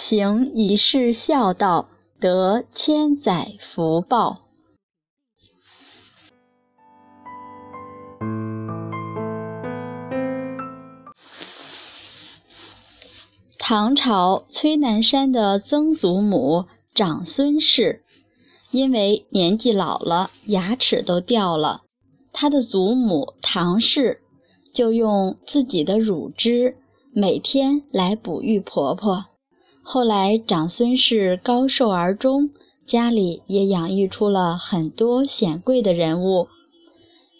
行一世孝道，得千载福报。唐朝崔南山的曾祖母长孙氏，因为年纪老了，牙齿都掉了，她的祖母唐氏就用自己的乳汁每天来哺育婆婆。后来，长孙氏高寿而终，家里也养育出了很多显贵的人物。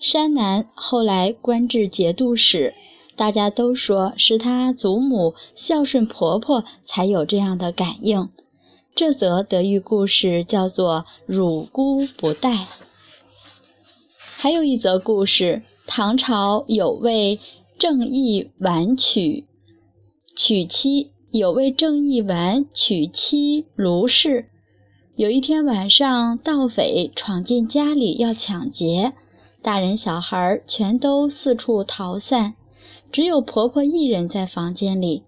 山南后来官至节度使，大家都说是他祖母孝顺婆婆才有这样的感应。这则德育故事叫做“乳姑不待”。还有一则故事：唐朝有位正义婉娶娶妻。有位正义丸娶妻卢氏，有一天晚上，盗匪闯进家里要抢劫，大人小孩全都四处逃散，只有婆婆一人在房间里。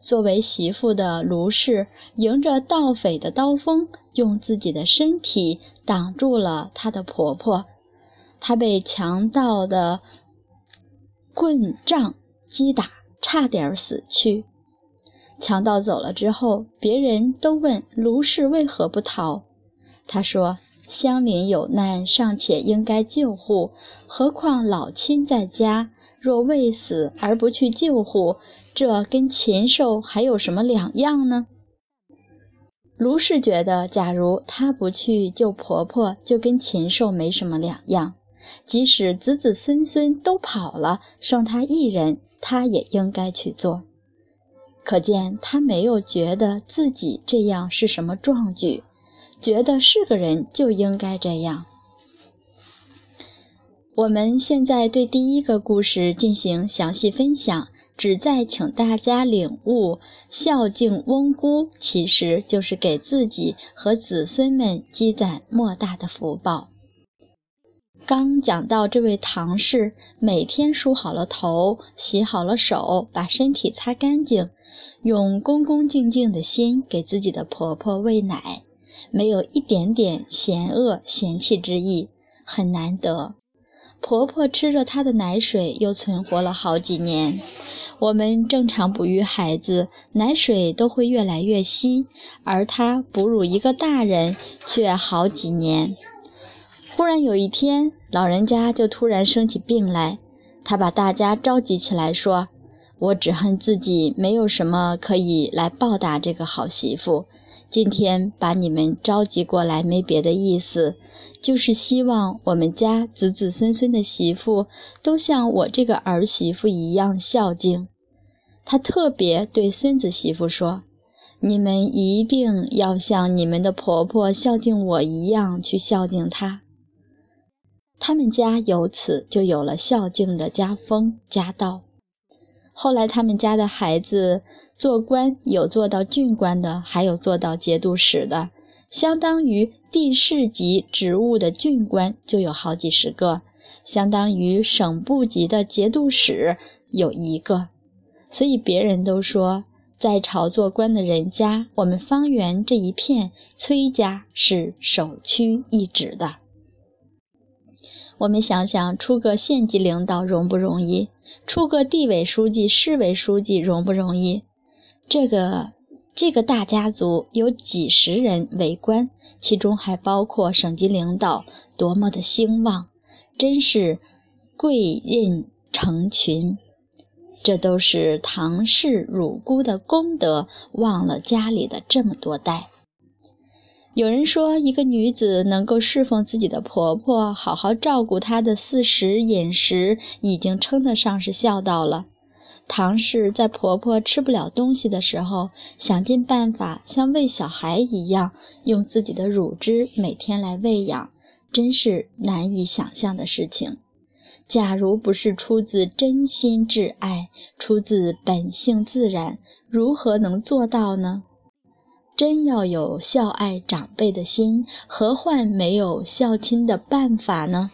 作为媳妇的卢氏迎着盗匪的刀锋，用自己的身体挡住了她的婆婆，她被强盗的棍杖击打，差点死去。强盗走了之后，别人都问卢氏为何不逃。他说：“乡邻有难，尚且应该救护，何况老亲在家，若未死而不去救护，这跟禽兽还有什么两样呢？”卢氏觉得，假如她不去救婆婆，就跟禽兽没什么两样。即使子子孙孙都跑了，剩她一人，她也应该去做。可见他没有觉得自己这样是什么壮举，觉得是个人就应该这样。我们现在对第一个故事进行详细分享，旨在请大家领悟：孝敬翁姑，其实就是给自己和子孙们积攒莫大的福报。刚讲到这位唐氏，每天梳好了头，洗好了手，把身体擦干净，用恭恭敬敬的心给自己的婆婆喂奶，没有一点点嫌恶嫌弃之意，很难得。婆婆吃着她的奶水，又存活了好几年。我们正常哺育孩子，奶水都会越来越稀，而她哺乳一个大人却好几年。忽然有一天，老人家就突然生起病来。他把大家召集起来，说：“我只恨自己没有什么可以来报答这个好媳妇。今天把你们召集过来，没别的意思，就是希望我们家子子孙孙的媳妇都像我这个儿媳妇一样孝敬。”他特别对孙子媳妇说：“你们一定要像你们的婆婆孝敬我一样去孝敬她。”他们家由此就有了孝敬的家风家道。后来，他们家的孩子做官，有做到郡官的，还有做到节度使的，相当于地市级职务的郡官就有好几十个，相当于省部级的节度使有一个。所以，别人都说，在朝做官的人家，我们方圆这一片崔家是首屈一指的。我们想想，出个县级领导容不容易？出个地委书记、市委书记容不容易？这个这个大家族有几十人为官，其中还包括省级领导，多么的兴旺！真是贵人成群。这都是唐氏乳姑的功德，忘了家里的这么多代。有人说，一个女子能够侍奉自己的婆婆，好好照顾她的四时饮食，已经称得上是孝道了。唐氏在婆婆吃不了东西的时候，想尽办法像喂小孩一样，用自己的乳汁每天来喂养，真是难以想象的事情。假如不是出自真心挚爱，出自本性自然，如何能做到呢？真要有孝爱长辈的心，何患没有孝亲的办法呢？